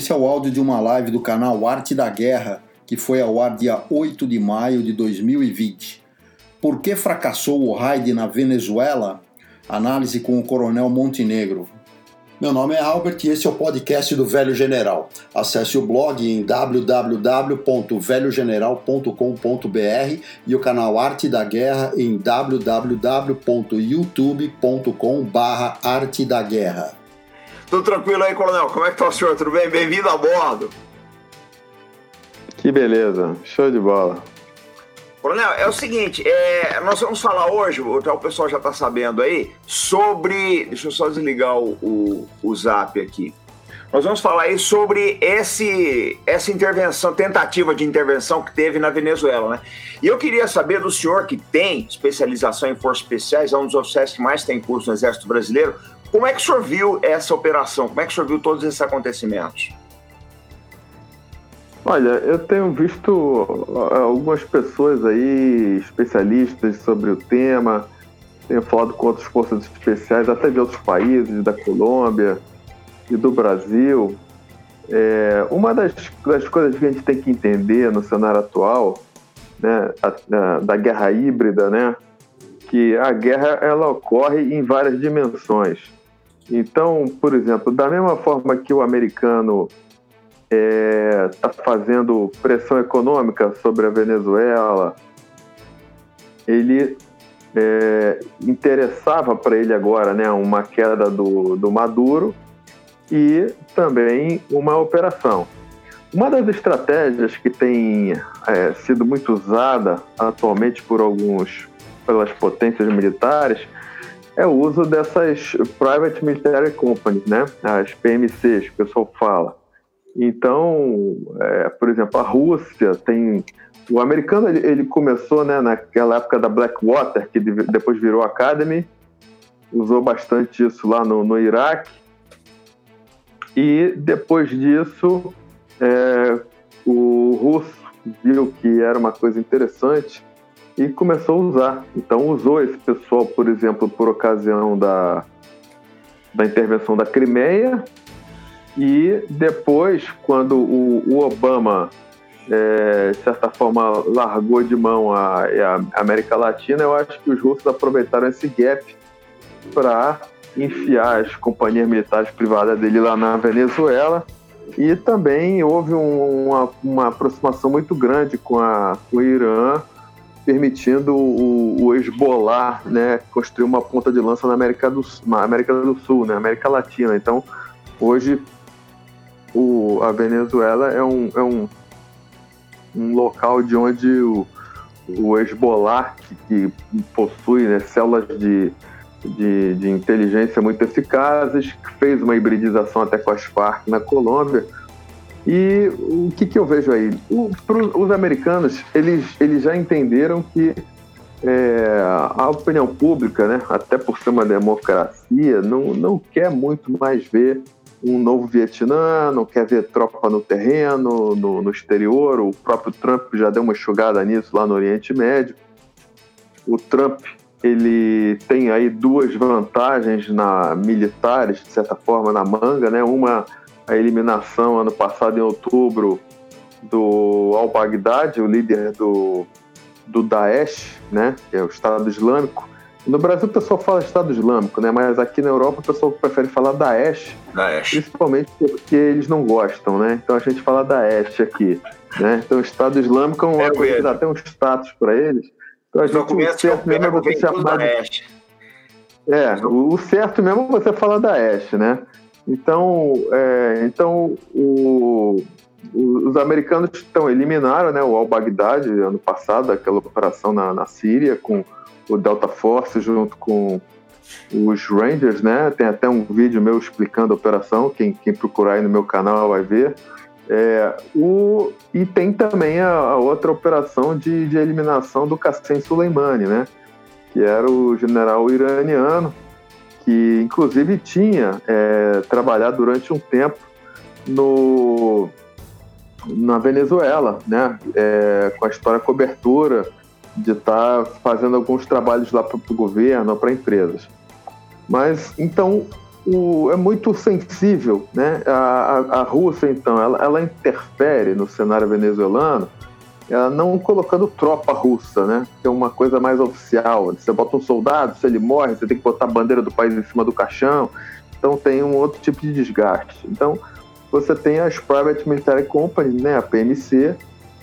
esse é o áudio de uma live do canal Arte da Guerra, que foi ao ar dia 8 de maio de 2020. Por que fracassou o raid na Venezuela? Análise com o Coronel Montenegro. Meu nome é Albert e esse é o podcast do Velho General. Acesse o blog em www.velhogeneral.com.br e o canal Arte da Guerra em www.youtube.com/arte da Guerra. Tudo tranquilo aí, Coronel? Como é que tá o senhor? Tudo bem? Bem-vindo a bordo. Que beleza, show de bola. Coronel, é o seguinte, é, nós vamos falar hoje, o pessoal já está sabendo aí, sobre. Deixa eu só desligar o, o, o zap aqui. Nós vamos falar aí sobre esse, essa intervenção, tentativa de intervenção que teve na Venezuela, né? E eu queria saber do senhor que tem especialização em forças especiais, é um dos oficiais que mais tem curso no Exército Brasileiro. Como é que o senhor viu essa operação? Como é que o senhor viu todos esses acontecimentos? Olha, eu tenho visto algumas pessoas aí, especialistas sobre o tema, tenho falado com outras forças especiais, até de outros países, da Colômbia e do Brasil. É, uma das, das, coisas que a gente tem que entender no cenário atual, né, a, a, da guerra híbrida, né, que a guerra ela ocorre em várias dimensões. Então, por exemplo, da mesma forma que o americano está é, tá fazendo pressão econômica sobre a Venezuela, ele é, interessava para ele agora né, uma queda do, do Maduro e também uma operação. Uma das estratégias que tem é, sido muito usada atualmente por alguns pelas potências militares é o uso dessas Private Military Companies, né? As PMCs, que o pessoal fala. Então, é, por exemplo, a Rússia tem. O americano ele, ele, começou né, naquela época da Blackwater, que depois virou Academy, usou bastante isso lá no, no Iraque. E depois disso, é, o russo viu que era uma coisa interessante e começou a usar. Então, usou esse pessoal, por exemplo, por ocasião da, da intervenção da Crimeia e depois, quando o, o Obama, é, de certa forma, largou de mão a, a, América Latina, eu acho que os russos aproveitaram esse gap para enfiar as companhias militares privadas dele lá na Venezuela. E também houve um, uma, uma, aproximação muito grande com, a, com o Irã, permitindo o, o Hezbollah né, construir uma ponta de lança na América do, na América do Sul, na né, América Latina. Então, hoje o, a Venezuela é um, é um, um local de onde o, o Hezbollah, que, que possui né, células de, de, de, inteligência muito eficazes, que fez uma hibridização até com as Farc na Colômbia. E o que, que eu vejo aí? O, os americanos, eles, eles já entenderam que é, a opinião pública, né, até por ser uma democracia, não, não quer muito mais ver um novo Vietnã, não quer ver tropa no terreno, no, no exterior. O próprio Trump já deu uma enxugada nisso lá no Oriente Médio. O Trump ele tem aí duas vantagens na militares, de certa forma, na manga, né? Uma a eliminação ano passado em outubro do al-Baghdad, o líder do, do Daesh, né? Que é o Estado Islâmico no Brasil o pessoal fala Estado Islâmico, né? Mas aqui na Europa o pessoal prefere falar Daesh, Daesh. principalmente porque eles não gostam, né? Então a gente fala Daesh aqui, né? Então o Estado Islâmico é uma é coisa que dá até um status para eles. Então a gente o certo mesmo é você chamar de... É, o certo mesmo é você falar Daesh, né? Então, é, então o, os americanos estão eliminaram né, o al-Baghdad ano passado, aquela operação na, na Síria com o Delta Force junto com os Rangers, né? Tem até um vídeo meu explicando a operação, quem, quem procurar aí no meu canal vai ver. É, o, e tem também a, a outra operação de, de, eliminação do Qassem Soleimani, né? Que era o general iraniano, que inclusive tinha é, trabalhado durante um tempo no, na Venezuela, né? É, com a história cobertura de estar tá fazendo alguns trabalhos lá para o governo para empresas. Mas então o, é muito sensível, né? A, a, a Rússia, então, ela, ela, interfere no cenário venezuelano, ela não colocando tropa russa, né? Que é uma coisa mais oficial. Você bota um soldado, se ele morre, você tem que botar a bandeira do país em cima do caixão. Então tem um outro tipo de desgaste. Então você tem as Private Military Companies, né? A PMC.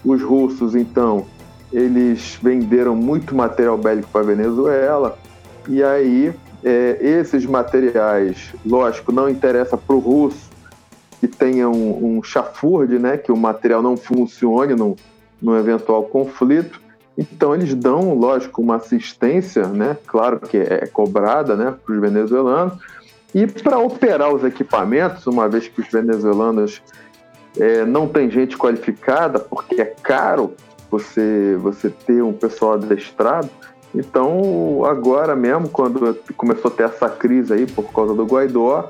Os russos, então, eles venderam muito material bélico para a Venezuela. E aí é, esses materiais, lógico, não interessa para o russo que tenha um, um chafurde, né, que o material não funcione num, num eventual conflito. Então eles dão, lógico, uma assistência, né, claro que é cobrada, né, para os venezuelanos. E para operar os equipamentos, uma vez que os venezuelanos é, não tem gente qualificada, porque é caro você você ter um pessoal adestrado, então, agora mesmo, quando começou a ter essa crise aí por causa do Guaidó,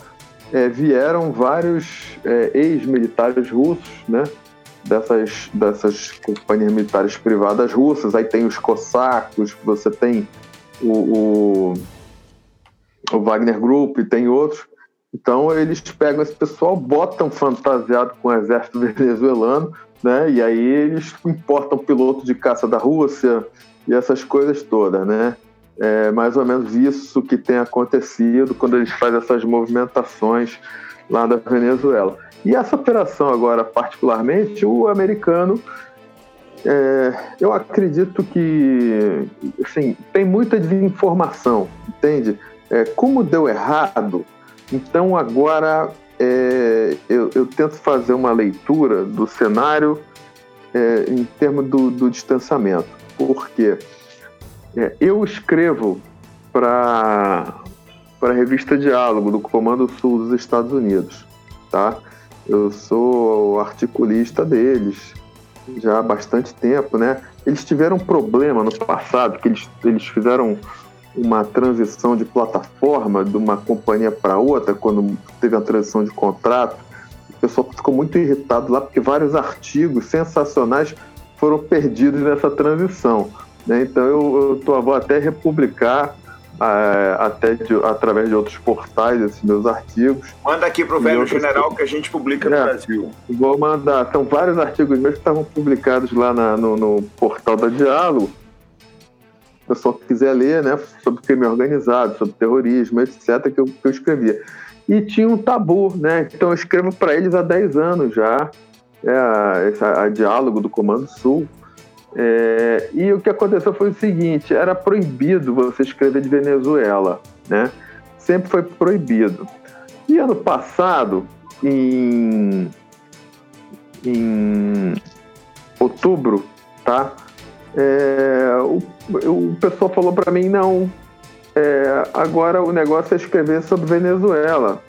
é, vieram vários é, ex-militares russos, né? Dessas, dessas companhias militares privadas russas. Aí tem os cossacos, você tem o, o, o Wagner Group, tem outros. Então, eles pegam esse pessoal, botam fantasiado com o exército venezuelano, né? E aí eles importam piloto de caça da Rússia, e essas coisas todas, né? É mais ou menos isso que tem acontecido quando eles fazem essas movimentações lá da Venezuela. E essa operação agora, particularmente, o americano, é, eu acredito que, assim, tem muita desinformação, entende? É, como deu errado, então agora é, eu, eu, tento fazer uma leitura do cenário é, em termos do, do distanciamento porque é, eu escrevo para a revista Diálogo do Comando Sul dos Estados Unidos, tá? Eu sou articulista deles já há bastante tempo, né? Eles tiveram um problema no passado, que eles, eles fizeram uma transição de plataforma de uma companhia para outra, quando teve a transição de contrato. O pessoal ficou muito irritado lá, porque vários artigos sensacionais foram perdidos nessa transição. Né? Então eu, eu tô, vou até republicar até de, através de outros portais esses meus artigos. Manda aqui para o Velho General que a gente publica no é, Brasil. Vou mandar. São vários artigos meus que estavam publicados lá na, no, no, portal da Diálogo. O pessoal quiser ler, né, sobre crime organizado, sobre terrorismo, etc., que eu, que eu escrevia. E tinha um tabu, né? Então eu escrevo para eles há 10 anos já é, a, a, diálogo do Comando Sul. É, e o que aconteceu foi o seguinte: era proibido você escrever de Venezuela, né? Sempre foi proibido. E ano passado, em, em outubro, tá? É, o, o pessoal falou para mim não. É, agora o negócio é escrever sobre Venezuela.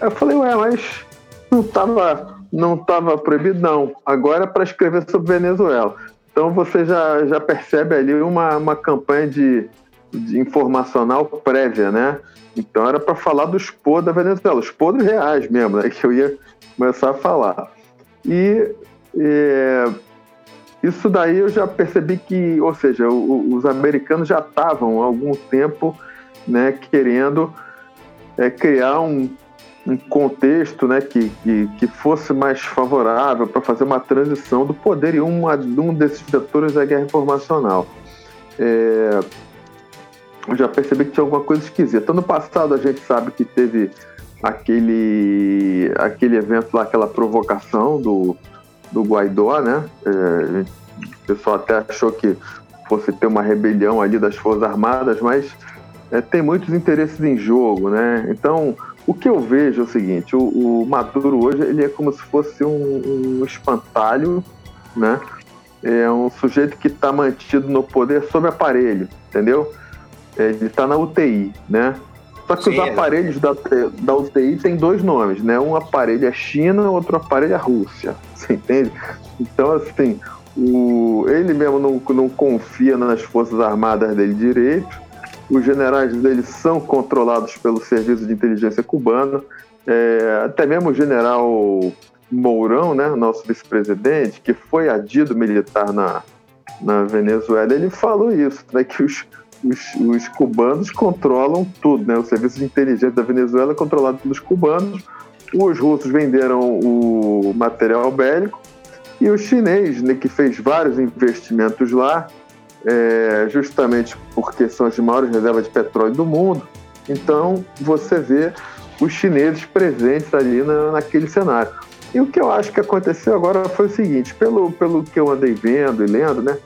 Eu falei, ué, mas não estava não estava proibido, não. Agora é para escrever sobre Venezuela. Então você já, já percebe ali uma, uma campanha de, de informacional prévia, né? Então era para falar dos podres da Venezuela, os podres reais mesmo, né? Que eu ia começar a falar. E é, isso daí eu já percebi que, ou seja, o, os americanos já estavam há algum tempo né, querendo é, criar um um contexto né, que, que, que fosse mais favorável para fazer uma transição do poder em uma, um desses vetores da guerra informacional. É, eu já percebi que tinha alguma coisa esquisita. No passado a gente sabe que teve aquele, aquele evento lá, aquela provocação do, do Guaidó, né? É, o pessoal até achou que fosse ter uma rebelião ali das Forças Armadas, mas é, tem muitos interesses em jogo, né? Então o que eu vejo é o seguinte: o, o Maduro hoje ele é como se fosse um, um espantalho, né? É um sujeito que está mantido no poder sob aparelho, entendeu? É, ele está na UTI, né? Só que Sim, os aparelhos da, da UTI têm dois nomes, né? Um aparelho é China, outro aparelho é Rússia. Você entende? Então, assim, o, ele mesmo não, não confia nas Forças Armadas dele direito os generais deles são controlados pelo serviço de inteligência cubano. É, até mesmo o general Mourão, né, nosso vice-presidente, que foi adido militar na, na Venezuela, ele falou isso, né, que os, os, os, cubanos controlam tudo, né? O serviço de inteligência da Venezuela é controlado pelos cubanos. Os russos venderam o material bélico e o chinês, né, que fez vários investimentos lá, é, justamente porque são as maiores reservas de petróleo do mundo. Então você vê os chineses presentes ali na, naquele cenário. E o que eu acho que aconteceu agora foi o seguinte, pelo, pelo que eu andei vendo e lendo, né?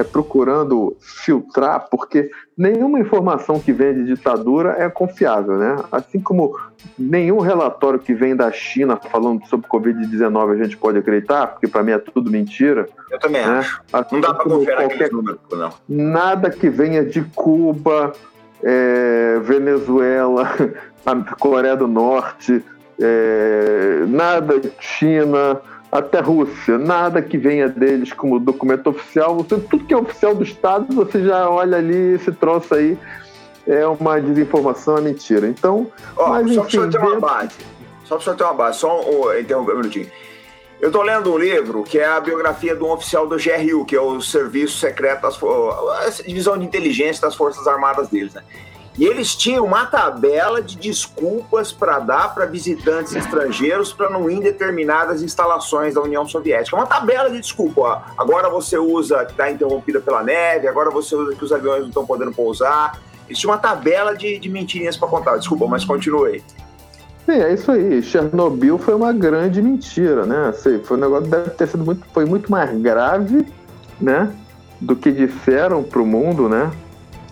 É procurando filtrar, porque nenhuma informação que vem de ditadura é confiável, né? Assim como nenhum relatório que vem da China falando sobre Covid-19 a gente pode acreditar, porque para mim é tudo mentira. Eu também né? acho. Assim não dá para confiar qualquer... número, não. Nada que venha de Cuba, é, Venezuela, Coreia do Norte, é, nada China, até Rússia, nada que venha deles como documento oficial. Você, tudo que é oficial do Estado, você já olha ali esse troço aí, é uma desinformação, é mentira. Então, mas, só para você ter uma base, só para você ter uma base, só um, interromper um minutinho. Eu estou lendo um livro que é a biografia de um oficial do GRU, que é o Serviço Secreto, das, a Divisão de Inteligência das Forças Armadas deles, né? E eles tinham uma tabela de desculpas para dar para visitantes estrangeiros para não ir em determinadas instalações da União Soviética. Uma tabela de desculpa. Ó. Agora você usa que está interrompida pela neve, agora você usa que os aviões não estão podendo pousar. Tinham uma tabela de, de mentirinhas para contar. Desculpa, mas continue. Sim, é isso aí. Chernobyl foi uma grande mentira, né? foi um negócio que deve ter sido muito, foi muito mais grave, né? Do que disseram para o mundo, né?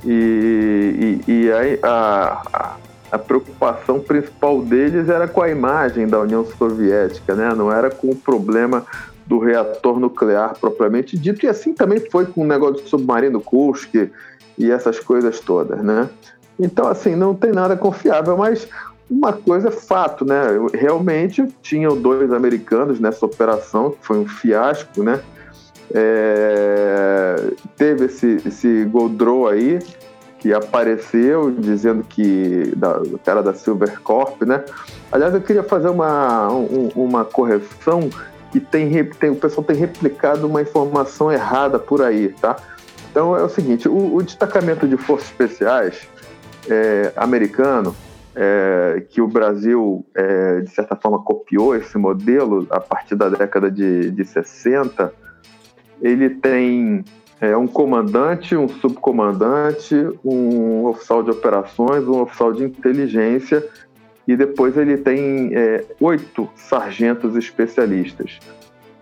E, e, e a, a, a, preocupação principal deles era com a imagem da União Soviética, né? não era com o problema do reator nuclear propriamente dito, e assim também foi com o negócio do submarino Kursk e essas coisas todas. Né? Então, assim, não tem nada confiável, mas uma coisa é fato, né? Realmente tinham dois americanos nessa operação, que foi um fiasco, né? É, teve esse, esse Goldrow aí, que apareceu dizendo que da, cara da Silver Corp, né? Aliás, eu queria fazer uma, um, uma correção que tem, tem, o pessoal tem replicado uma informação errada por aí, tá? Então é o seguinte, o, o destacamento de forças especiais é, americano, é, que o Brasil, é, de certa forma, copiou esse modelo a partir da década de, de 60, ele tem é, um comandante, um subcomandante, um oficial de operações, um oficial de inteligência e depois ele tem é, oito sargentos especialistas.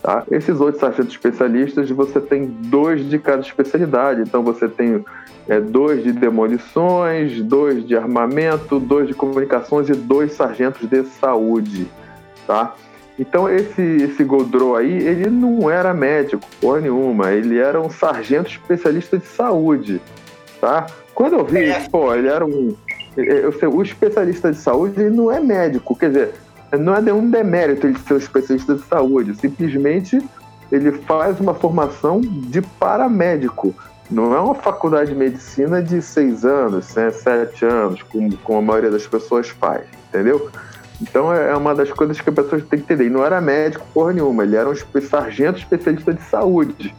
Tá? Esses oito sargentos especialistas, você tem dois de cada especialidade. Então você tem é, dois de demolições, dois de armamento, dois de comunicações e dois sargentos de saúde. Tá? Então esse, esse Godreau aí, ele não era médico, porra nenhuma, ele era um sargento especialista de saúde, tá? Quando eu vi, é. pô, ele era um... Eu sei, o especialista de saúde ele não é médico, quer dizer, não é nenhum demérito ele ser um especialista de saúde, simplesmente ele faz uma formação de paramédico. Não é uma faculdade de medicina de seis anos, né, sete anos, como, como a maioria das pessoas faz, entendeu? Então é, é uma das coisas que as pessoas têm que entender. E não era médico porra nenhuma, ele era um sargento especialista de saúde,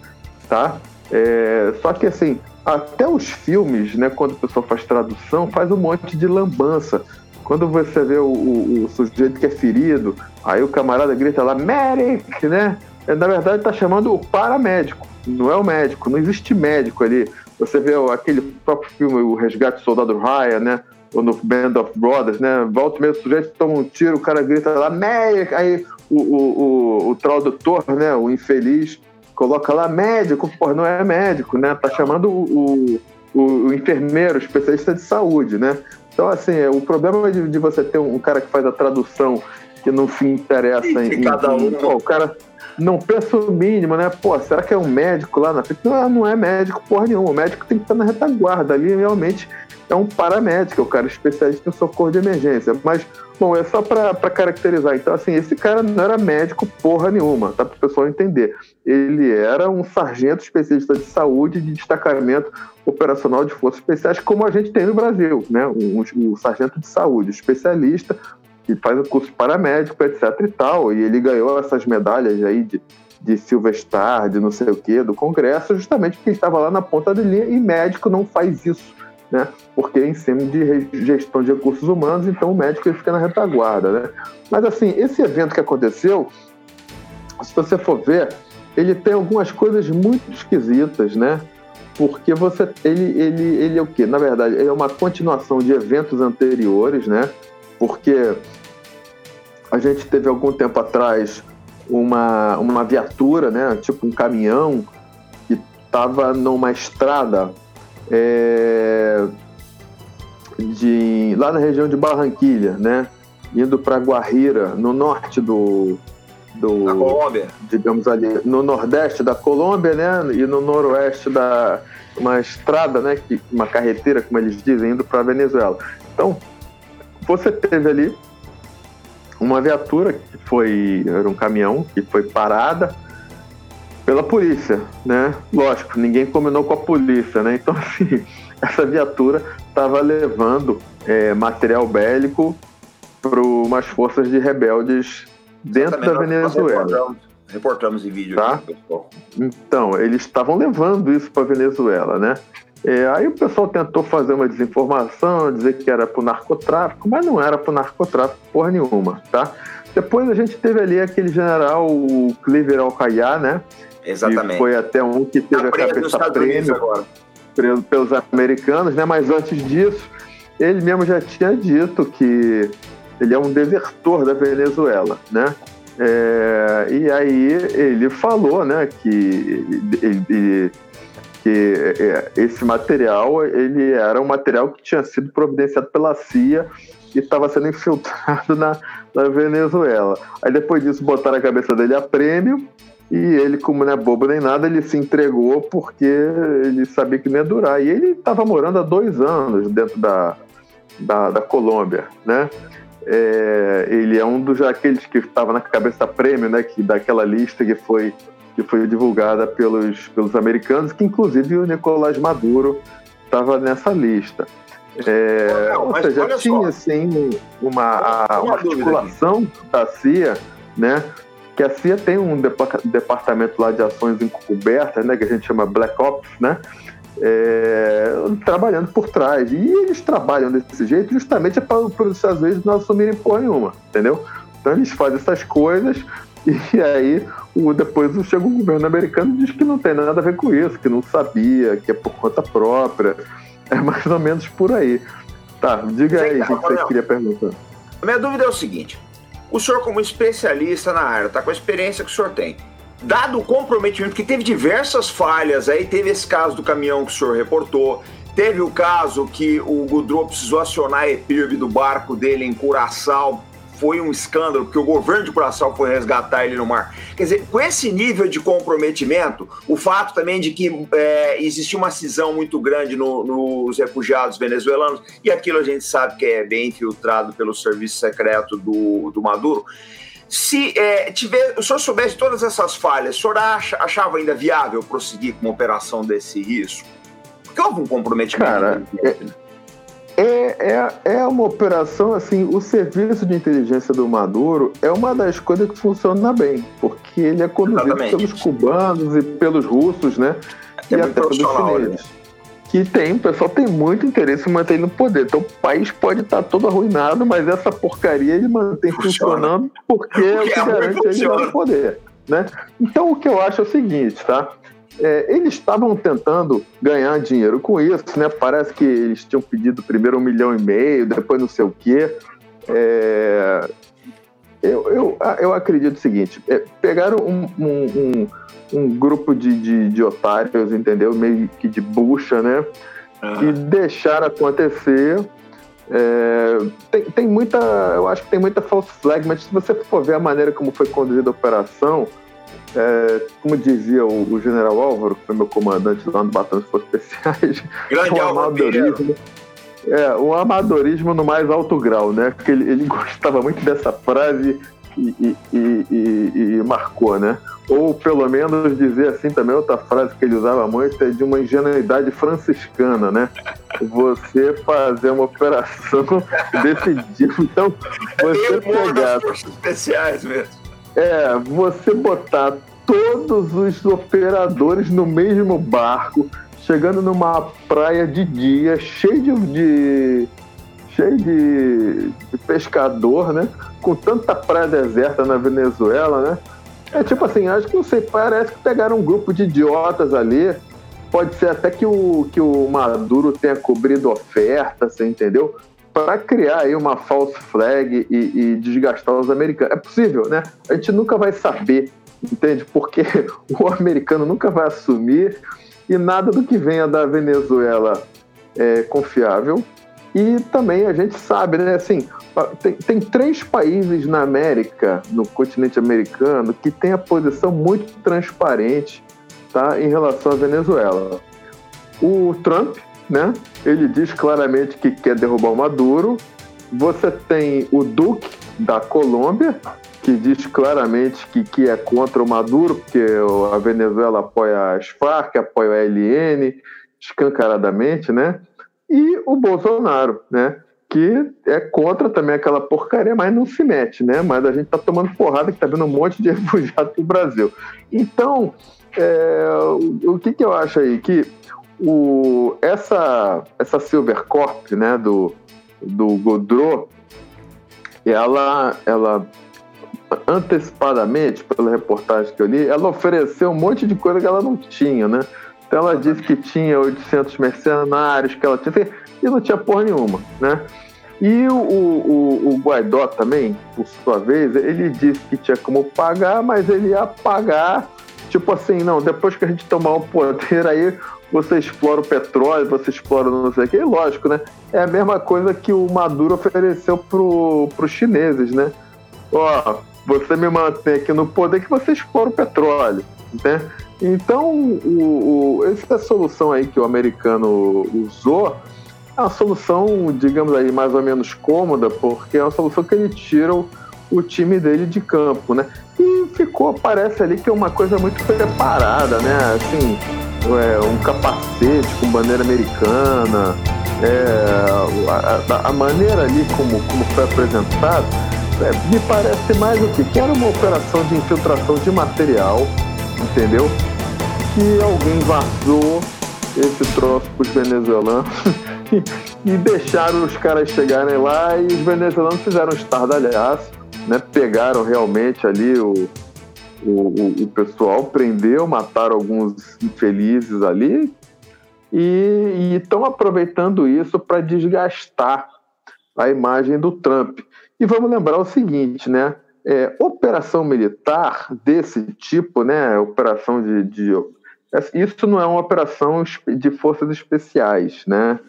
tá? É, só que assim, até os filmes, né, quando o pessoal faz tradução, faz um monte de lambança. Quando você vê o, o, o sujeito que é ferido, aí o camarada grita lá, medic, né? É, na verdade está chamando o paramédico, não é o médico, não existe médico ali. Você vê aquele próprio filme, O Resgate do Soldado Ryan, né? Ou no Band of Brothers, né? Volta mesmo, o sujeito toma um tiro, o cara grita lá, médico, aí o, o, o, o tradutor, né? O infeliz, coloca lá médico, pô, não é médico, né? Tá chamando o, o, o enfermeiro, especialista de saúde, né? Então, assim, é, o problema de, de você ter um cara que faz a tradução que no fim interessa em, cada um. Em, pô, o cara não pensa o mínimo, né? Pô, será que é um médico lá na frente? Não, não é médico, porra nenhuma. O médico tem que estar na retaguarda ali, realmente é um paramédico, é o cara especialista em socorro de emergência. Mas, bom, é só para caracterizar. Então, assim, esse cara não era médico porra nenhuma, tá? Para o pessoal entender. Ele era um sargento especialista de saúde de destacamento operacional de forças especiais, como a gente tem no Brasil, né? Um sargento de saúde, especialista, que faz o curso paramédico, etc e tal. E ele ganhou essas medalhas aí de de Silver Star, de não sei o que, do Congresso, justamente porque estava lá na ponta da linha e médico não faz isso né? Porque é em cima de gestão de recursos humanos, então o médico ele fica na retaguarda, né? Mas assim, esse evento que aconteceu, se você for ver, ele tem algumas coisas muito esquisitas, né? Porque você, ele, ele, ele é o quê? Na verdade, ele é uma continuação de eventos anteriores, né? Porque a gente teve algum tempo atrás uma, uma viatura, né? Tipo um caminhão que estava numa estrada é, de lá na região de Barranquilha, né? Indo para Guarira, no norte do, do da Colômbia, digamos ali, no nordeste da Colômbia, né? E no noroeste da uma estrada, né? Que, uma carreteira, como eles dizem, indo para Venezuela. Então, você teve ali uma viatura que foi era um caminhão que foi parada pela polícia, né? Lógico, ninguém combinou com a polícia, né? Então, assim, essa viatura estava levando é, material bélico para umas forças de rebeldes dentro da Venezuela. Reportamos, reportamos em vídeo. Tá? Aqui, então, eles estavam levando isso para Venezuela, né? É, aí o pessoal tentou fazer uma desinformação, dizer que era para o narcotráfico, mas não era para o narcotráfico porra nenhuma, tá? Depois a gente teve ali aquele general, o Cleaver Alcaiá, né? Exatamente. Que foi até um que teve tá a cabeça prêmio preso pelos americanos, né? Mas antes disso, ele mesmo já tinha dito que ele é um desertor da Venezuela, né? É, e aí ele falou, né, que ele, que é, esse material ele era um material que tinha sido providenciado pela CIA e estava sendo infiltrado na, na Venezuela. Aí depois disso botaram a cabeça dele a prêmio e ele, como não é bobo nem nada, ele se entregou porque ele sabia que não ia durar. E ele estava morando há dois anos dentro da, da, da Colômbia, né? É, ele é um dos aqueles que estava na cabeça prêmio, né? Que daquela lista que foi que foi divulgada pelos, pelos americanos, que inclusive o Nicolás Maduro estava nessa lista. É, não, ou seja, tinha assim uma, a, uma articulação da CIA, né? que a CIA tem um departamento lá de ações encobertas, né, que a gente chama Black Ops, né, é, trabalhando por trás. E eles trabalham desse jeito justamente para, os Estados Unidos não assumirem porra nenhuma, entendeu? Então eles fazem essas coisas e aí o, depois chega o governo americano e diz que não tem nada a ver com isso, que não sabia, que é por conta própria. É mais ou menos por aí. Tá, diga aí o que você queria perguntar. A minha dúvida é o seguinte: o senhor, como especialista na área, tá com a experiência que o senhor tem. Dado o comprometimento, que teve diversas falhas, aí teve esse caso do caminhão que o senhor reportou, teve o caso que o Gudrou precisou acionar a EPIRB do barco dele em Curaçao foi um escândalo, porque o governo de Curaçao foi resgatar ele no mar. Quer dizer, com esse nível de comprometimento, o fato também de que é, existia uma cisão muito grande no, nos refugiados venezuelanos, e aquilo a gente sabe que é bem infiltrado pelo serviço secreto do, do Maduro. Se é, tiver, o senhor soubesse todas essas falhas, o senhor acha, achava ainda viável prosseguir com uma operação desse risco? Porque houve um comprometimento. Cara, é, é, é, é uma operação, assim, o serviço de inteligência do Maduro é uma das coisas que funciona bem, porque ele é conduzido Exatamente. pelos cubanos e pelos russos, né? É e até pelos chineses. Né? Que tem, o pessoal tem muito interesse em manter ele no poder. Então o país pode estar todo arruinado, mas essa porcaria ele mantém funciona. funcionando porque, porque é o que garante ele no poder. Né? Então o que eu acho é o seguinte, tá? É, eles estavam tentando ganhar dinheiro com isso, né? Parece que eles tinham pedido primeiro um milhão e meio, depois não sei o quê. É, eu, eu, eu acredito o seguinte: é, pegaram um, um, um, um grupo de, de, de, otários, entendeu? Meio que de bucha, né? Uhum. E deixaram acontecer. É, tem, tem muita, eu acho que tem muita false flag, mas se você for ver a maneira como foi conduzida a operação, é, como dizia o, o, general Álvaro, que foi meu comandante lá no Batalhão de Forças Especiais, Grande um amadorismo, é, um amadorismo no mais alto grau, né? Porque ele, ele gostava muito dessa frase e, e, e, e, marcou, né? Ou pelo menos dizer assim também, outra frase que ele usava muito é de uma ingenuidade franciscana, né? Você fazer uma operação decidiva. Então, você pegar. Especiais mesmo é você botar todos os operadores no mesmo barco, chegando numa praia de dia, cheio de, de cheio de, de, pescador, né? Com tanta praia deserta na Venezuela, né? É tipo assim, acho que não sei, parece que pegaram um grupo de idiotas ali. Pode ser até que o, que o Maduro tenha cobrido oferta, você entendeu? Para criar aí uma false flag e, e desgastar os americanos. É possível, né? A gente nunca vai saber, entende? Porque o americano nunca vai assumir e nada do que venha da Venezuela é confiável. E também a gente sabe, né, assim, tem, tem, três países na América, no continente americano, que tem a posição muito transparente tá, em relação à Venezuela. O Trump, né, ele diz claramente que quer derrubar o Maduro. Você tem o Duque da Colômbia, que diz claramente que, que é contra o Maduro, porque a Venezuela apoia as Farc, apoia o LN, escancaradamente, né? E o Bolsonaro, né? Que é contra também aquela porcaria, mas não se mete, né? Mas a gente tá tomando porrada que tá vendo um monte de refugiados pro Brasil. Então, é, o, que que eu acho aí? Que o, essa, essa Silver Corp, né, do, do Godreau, ela, ela antecipadamente, pela reportagem que eu li, ela ofereceu um monte de coisa que ela não tinha, né? Então ela disse que tinha 800 mercenários, que ela tinha, e não tinha porra nenhuma, né? E o, o, o Guaidó também, por sua vez, ele disse que tinha como pagar, mas ele ia pagar, tipo assim, não, depois que a gente tomar o poder, aí você explora o petróleo, você explora não sei o que, lógico, né? É a mesma coisa que o Maduro ofereceu pro, pros chineses, né? Ó, você me mantém aqui no poder que você explora o petróleo, né? Então, o, o, essa solução aí que o americano usou é uma solução, digamos aí, mais ou menos cômoda, porque é uma solução que ele tira o, o time dele de campo, né? E ficou, parece ali que é uma coisa muito preparada, né? Assim, é, um capacete com bandeira americana, é, a, a, maneira ali como, como foi apresentado, é, me parece mais o que? Que era uma operação de infiltração de material, entendeu? Que alguém vazou esse troço para os venezuelanos e deixaram os caras chegarem lá e os venezuelanos fizeram um estardalhaço, né? Pegaram realmente ali o, o, o, pessoal, prendeu, mataram alguns infelizes ali e estão aproveitando isso para desgastar a imagem do Trump. E vamos lembrar o seguinte, né? É, operação militar desse tipo, né? Operação de, de, Isso não é uma operação de forças especiais, né?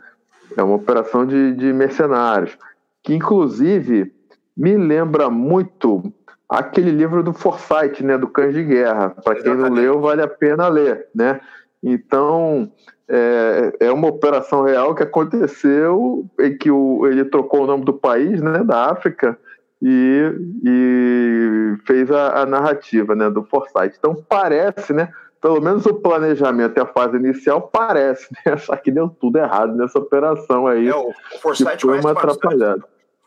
É uma operação de, de mercenários. Que, inclusive, me lembra muito aquele livro do Forsyth, né? Do Cães de Guerra. Para quem não leu, vale a pena ler, né? Então, é, é uma operação real que aconteceu em que o, ele trocou o nome do país, né, da África, e, e fez a, a, narrativa né, do Forsyth. Então parece, né, pelo menos o planejamento e a fase inicial parece, né, só que deu tudo errado nessa operação aí. É, o Forsyth foi uma atrapalhada.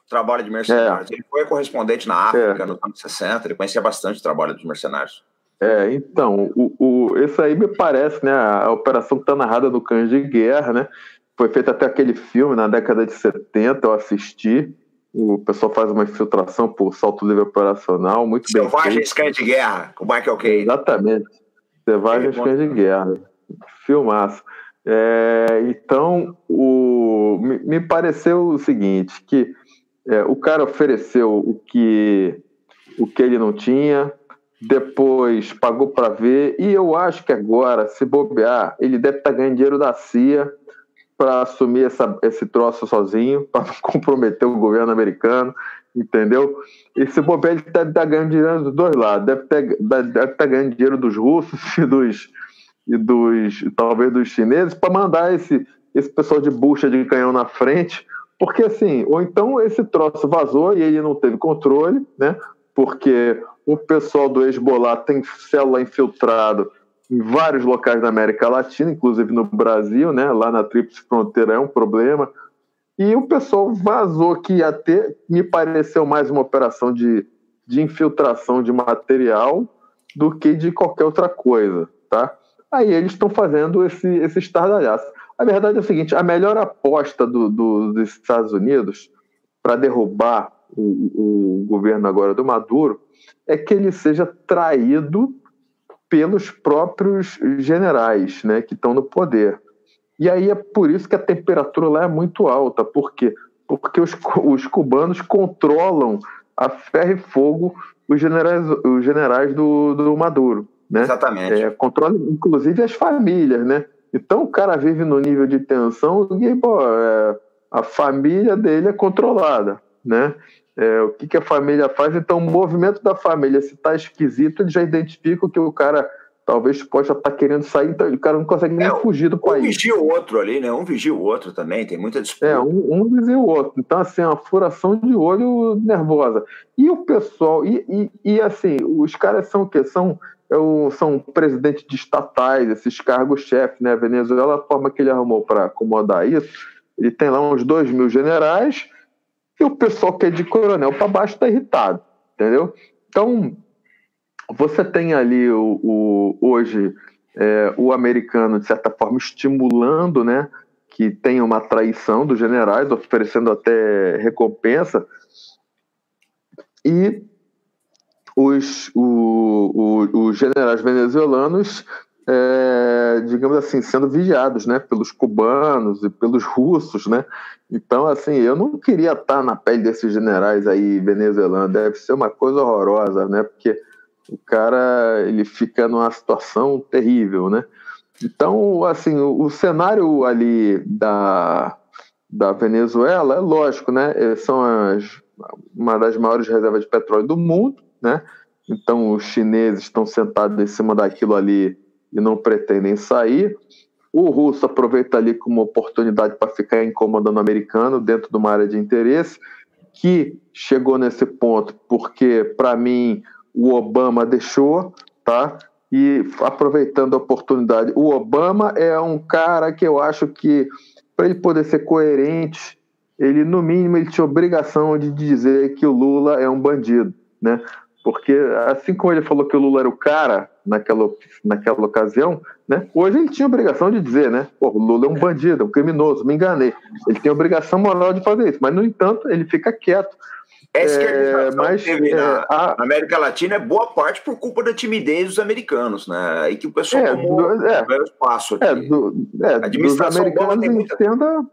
Trabalho de mercenários. É. Ele foi correspondente na África é. nos anos 60, ele conhecia bastante o trabalho dos mercenários. É, então, o, o, esse aí me parece, né? A operação que está narrada no Cães de Guerra, né? Foi feito até aquele filme na década de 70, eu assisti. O pessoal faz uma infiltração por salto livre operacional, muito Selvagens bem. Selvagens Cães de Guerra, com Michael Caine. Exatamente. Selvagens Cães de Guerra. Filmaço. É, então, o, me, me, pareceu o seguinte, que é, o cara ofereceu o que, o que ele não tinha, depois pagou para ver, e eu acho que agora, se bobear, ele deve estar tá ganhando dinheiro da CIA para assumir essa, esse troço sozinho, para comprometer o governo americano, entendeu? E se bobear, ele deve estar tá ganhando dinheiro dos dois lados, deve estar tá ganhando dinheiro dos russos e dos, e dos talvez dos chineses, para mandar esse, esse pessoal de bucha de canhão na frente, porque assim, ou então esse troço vazou e ele não teve controle, né? Porque o pessoal do Hezbollah tem célula infiltrado em vários locais da América Latina, inclusive no Brasil, né? Lá na Tríplice Fronteira é um problema. E o pessoal vazou que ia ter, me pareceu mais uma operação de, de infiltração de material do que de qualquer outra coisa, tá? aí eles estão fazendo esse, esse estardalhaço. A verdade é o seguinte: a melhor aposta do, do, dos Estados Unidos para derrubar o, o governo agora do Maduro é que ele seja traído pelos próprios generais né, que estão no poder. E aí é por isso que a temperatura lá é muito alta. Por quê? Porque os, os cubanos controlam a ferro e fogo os generais, os generais do, do Maduro. Né? Exatamente. É, controla inclusive as famílias, né? Então o cara vive no nível de tensão e pô, é, a família dele é controlada, né? É, o que, que a família faz? Então o movimento da família, se está esquisito, ele já identifica que o cara talvez possa estar tá querendo sair, então o cara não consegue nem é, fugir do um país. Um vigia o outro ali, né? Um vigia o outro também, tem muita disputa. É, um, um vigia o outro. Então, assim, é uma furação de olho nervosa. E o pessoal, e, e, e assim, os caras são o quê? São é são presidentes de estatais, esses cargos-chefes, né? A Venezuela, a forma que ele arrumou para acomodar isso, ele tem lá uns dois mil generais e o pessoal que é de coronel para baixo está irritado, entendeu? Então, você tem ali o, o hoje é, o americano, de certa forma, estimulando, né? Que tenha uma traição dos generais, oferecendo até recompensa. E os, o, o, os generais venezuelanos, é, digamos assim, sendo vigiados né, pelos cubanos e pelos russos. Né? Então, assim, eu não queria estar na pele desses generais aí venezuelanos, deve ser uma coisa horrorosa, né? porque o cara ele fica numa situação terrível. Né? Então, assim, o, o cenário ali da, da Venezuela é lógico, né? São as, uma das maiores reservas de petróleo do mundo né? Então os chineses estão sentados em cima daquilo ali e não pretendem sair. O russo aproveita ali como oportunidade para ficar incomodando o americano dentro de uma área de interesse, que chegou nesse ponto porque, para mim, o Obama deixou, tá? E aproveitando a oportunidade, o Obama é um cara que eu acho que, para ele poder ser coerente, ele, no mínimo, ele tinha obrigação de dizer que o Lula é um bandido, né? Porque assim como ele falou que o Lula era o cara naquela, naquela ocasião, né? Hoje ele tinha obrigação de dizer, né? Pô, o Lula é um bandido, é um criminoso, me enganei. Ele tem obrigação moral de fazer isso, mas no entanto ele fica quieto. Essa é, mas, teve é, na, a... América Latina é boa parte por culpa da timidez dos americanos, né? Aí que o pessoal é, tomou do, é, o espaço aqui. É, do, é, a administração dos americanos muita... entenda...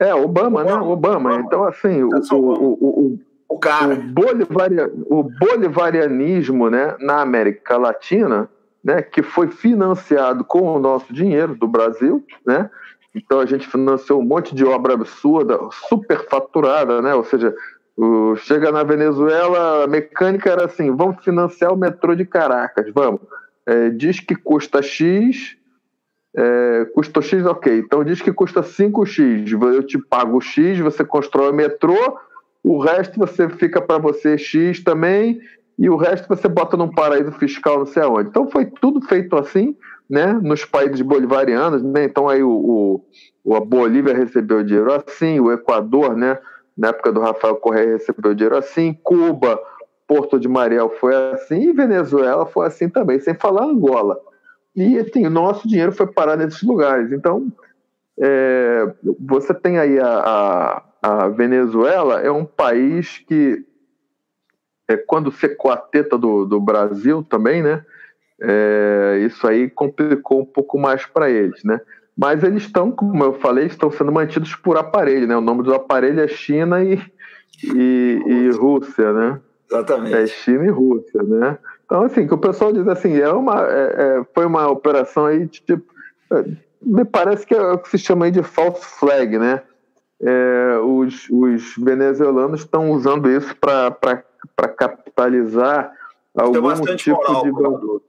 É, Obama, Obama, né? Obama. Obama. Então, assim, o, o, o, o cara. O, o bolivarianismo né, na América Latina, né, que foi financiado com o nosso dinheiro do Brasil, né? Então a gente financiou um monte de obra absurda, superfaturada, né? Ou seja, o, chega na Venezuela, a mecânica era assim: vamos financiar o metrô de Caracas, vamos. É, diz que custa X, é, custou X, ok. Então diz que custa 5X, eu te pago X, você constrói o metrô, o resto você fica para você X também, e o resto você bota num paraíso fiscal não sei aonde. Então foi tudo feito assim, né, nos países bolivarianos, né? Então aí o, o, a Bolívia recebeu dinheiro assim, o Equador, né, na época do Rafael Correia recebeu dinheiro assim, Cuba, Porto de Mariel foi assim, e Venezuela foi assim também, sem falar Angola. E assim, o nosso dinheiro foi parar nesses lugares. Então, é, você tem aí a, a a Venezuela é um país que, é, quando secou a teta do, do Brasil também, né? É, isso aí complicou um pouco mais para eles, né? Mas eles estão, como eu falei, estão sendo mantidos por aparelho, né? O nome do aparelho é China e, e, e Rússia, né? Exatamente. É China e Rússia, né? Então, assim, que o pessoal diz assim, é uma, é, é, foi uma operação aí, tipo, é, me parece que é o que se chama aí de false flag, né? É, os, os, venezuelanos estão usando isso para capitalizar algum tipo moral, de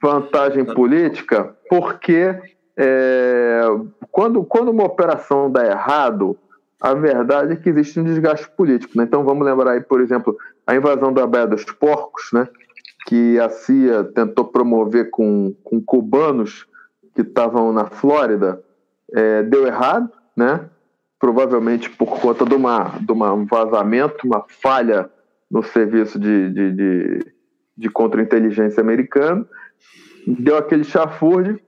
vantagem política, porque é, quando, quando uma operação dá errado, a verdade é que existe um desgaste político. Né? Então vamos lembrar aí, por exemplo, a invasão da Baía dos Porcos, né? que a CIA tentou promover com, com cubanos que estavam na Flórida, é, deu errado, né? Provavelmente por conta de, uma, de uma, um vazamento, uma falha no serviço de, de, de, de contra-inteligência americano. deu aquele chafurde,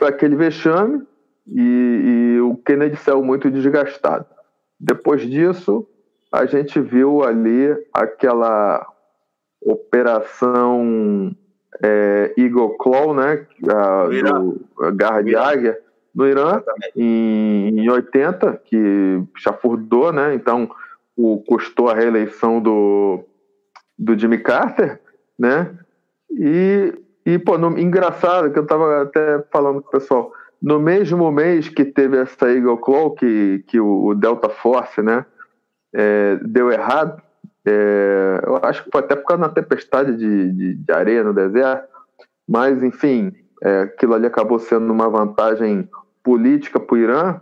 aquele vexame, e, e o Kennedy saiu muito desgastado. Depois disso, a gente viu ali aquela operação é, Eagle Claw, né, a, do, a Garra de Águia, no Irã, em, em 80, que chafurdou, né, então o, custou a reeleição do, do Jimmy Carter, né, e, e pô, no, engraçado que eu estava até falando com o pessoal, no mesmo mês que teve essa Eagle Claw, que, que o, o Delta Force, né, é, deu errado, é, eu acho que foi até por causa da tempestade de, de, de areia no deserto, mas enfim, é, aquilo ali acabou sendo uma vantagem política para o Irã.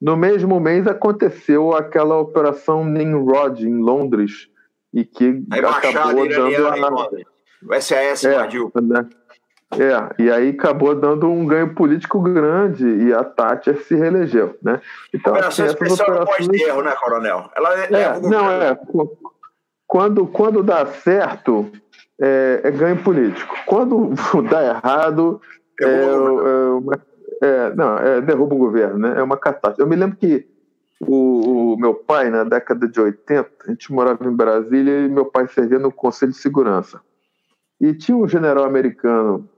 No mesmo mês aconteceu aquela operação Nimrod em Londres e que a acabou dando a... o SAS é, invadiu. Né? É, e aí acabou dando um ganho político grande e a Thatcher se reelegeu, né? Então, Operação assim, especial operações... pode erro, né, Coronel? Ela é, é não, é. Quando, quando dá certo, é, é ganho político. Quando dá errado, é, é, é, não, é, derruba o governo, né? É uma catástrofe. Eu me lembro que o, o, meu pai, na década de 80, a gente morava em Brasília e meu pai servia no Conselho de Segurança. E tinha um general americano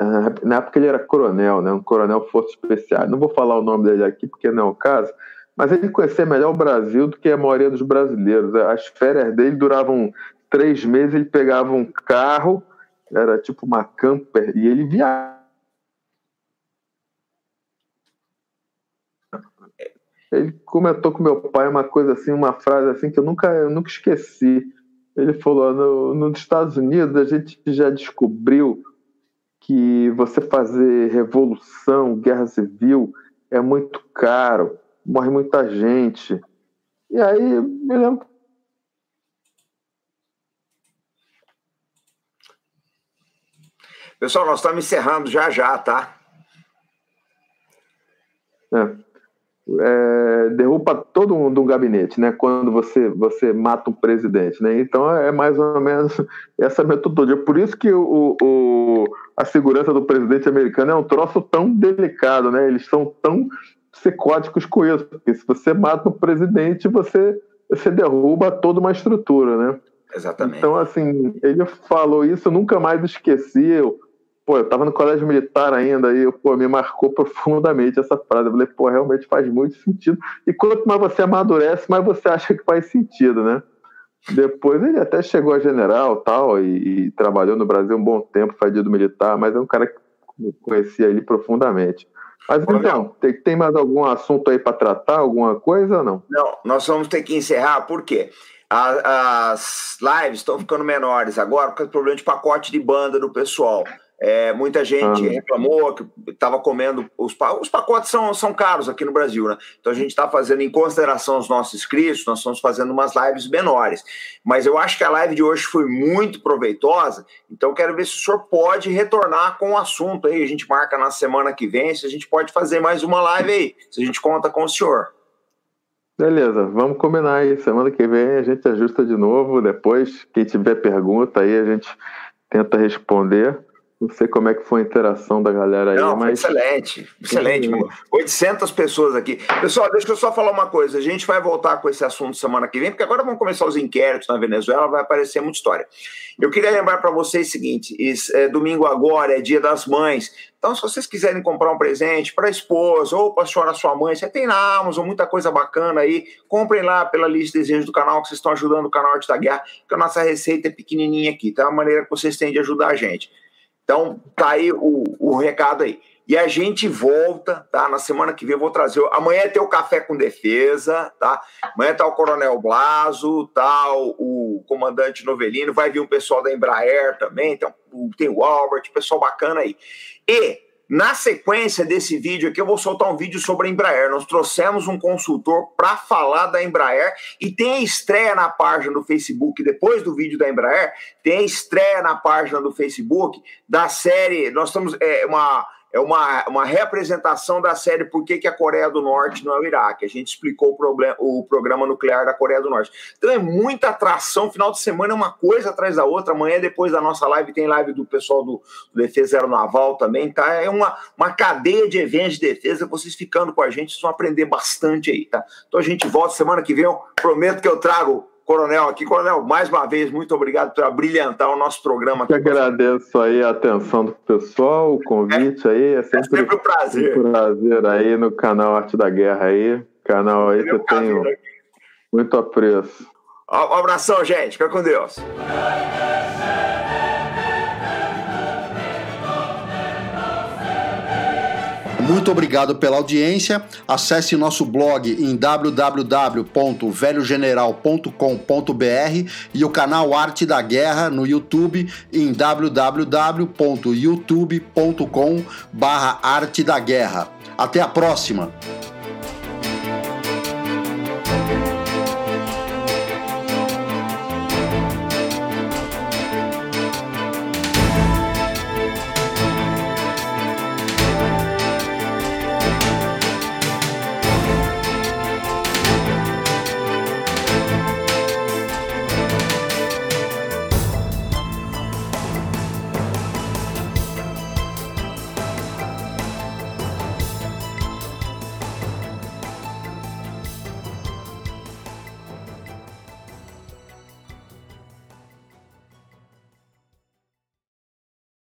ah, na época ele era coronel, né? um coronel força especial. Não vou falar o nome dele aqui porque não é o caso, mas ele conhecia melhor o Brasil do que a maioria dos brasileiros. As férias dele duravam três meses, ele pegava um carro, era tipo uma camper, e ele viajava. Ele comentou com meu pai uma coisa assim, uma frase assim que eu nunca, eu nunca esqueci. Ele falou: no, nos Estados Unidos a gente já descobriu que você fazer revolução, guerra civil é muito caro, morre muita gente. E aí, me lembro. Pessoal, nós estamos encerrando já já, tá? É é, derruba todo um, um gabinete, né? Quando você, você mata um presidente, né? Então é mais ou menos essa metodologia. Por isso que o, o, a segurança do presidente americano é um troço tão delicado, né? Eles são tão psicóticos com isso, porque se você mata um presidente, você, você derruba toda uma estrutura, né? Exatamente. Então, assim, ele falou isso, eu nunca mais esqueci. Eu, pô, eu tava no colégio militar ainda e, pô, me marcou profundamente essa frase. Eu falei, pô, realmente faz muito sentido. E quanto mais você amadurece, mais você acha que faz sentido, né? Depois ele até chegou a general tal, e, e trabalhou no Brasil um bom tempo, fadido militar, mas é um cara que conhecia ele profundamente. Mas então, tem, tem mais algum assunto aí para tratar, alguma coisa ou não? Não, nós vamos ter que encerrar, por quê? as lives estão ficando menores agora por causa do problema de pacote de banda do pessoal. É, muita gente ah. reclamou que estava comendo. Os, os pacotes são, são caros aqui no Brasil, né? Então a gente está fazendo em consideração os nossos inscritos, nós estamos fazendo umas lives menores. Mas eu acho que a live de hoje foi muito proveitosa, então quero ver se o senhor pode retornar com o assunto aí. A gente marca na semana que vem, se a gente pode fazer mais uma live aí, se a gente conta com o senhor. Beleza, vamos combinar aí. Semana que vem a gente ajusta de novo. Depois, quem tiver pergunta aí, a gente tenta responder. Não sei como é que foi a interação da galera aí, Não, mas... excelente, excelente. 800 pessoas aqui. Pessoal, deixa eu só falar uma coisa. A gente vai voltar com esse assunto semana que vem, porque agora vão começar os inquéritos na Venezuela, vai aparecer muita história. Eu queria lembrar para vocês o seguinte, é, domingo agora é dia das mães, então se vocês quiserem comprar um presente para a esposa ou para a senhora sua mãe, você tem na Amazon muita coisa bacana aí, comprem lá pela lista de desejos do canal, que vocês estão ajudando o canal Arte da Guerra, que a nossa receita é pequenininha aqui, tá? É a maneira que vocês têm de ajudar a gente. Então, tá aí o, o recado aí. E a gente volta, tá? Na semana que vem eu vou trazer. Amanhã tem o Café com Defesa, tá? Amanhã tá o Coronel Blaso, tá o, o comandante Novelino, vai vir um pessoal da Embraer também, então, tem o Albert, pessoal bacana aí. E na sequência desse vídeo aqui, eu vou soltar um vídeo sobre a Embraer. Nós trouxemos um consultor para falar da Embraer e tem a estreia na página do Facebook, depois do vídeo da Embraer, tem a estreia na página do Facebook da série. Nós estamos. É, uma, é uma, uma representação da série Por que, que a Coreia do Norte não é o Iraque. A gente explicou o, problema, o programa nuclear da Coreia do Norte. Então é muita atração. Final de semana é uma coisa atrás da outra. Amanhã, depois da nossa live, tem live do pessoal do, do Defesa Aeronaval também, tá? É uma, uma cadeia de eventos de defesa. Vocês ficando com a gente, vocês vão aprender bastante aí, tá? Então a gente volta semana que vem. Eu prometo que eu trago Coronel aqui. Coronel, mais uma vez, muito obrigado por brilhantar o nosso programa. Aqui. Eu agradeço aí a atenção do pessoal, o convite é, aí. É sempre, é sempre um prazer. Um prazer aí no canal Arte da Guerra aí. Canal aí que eu tenho muito apreço. Um abração, gente. Fica com Deus. Muito obrigado pela audiência. Acesse nosso blog em www.velhogeneral.com.br e o canal Arte da Guerra no YouTube em www.youtube.com/arte da guerra. Até a próxima.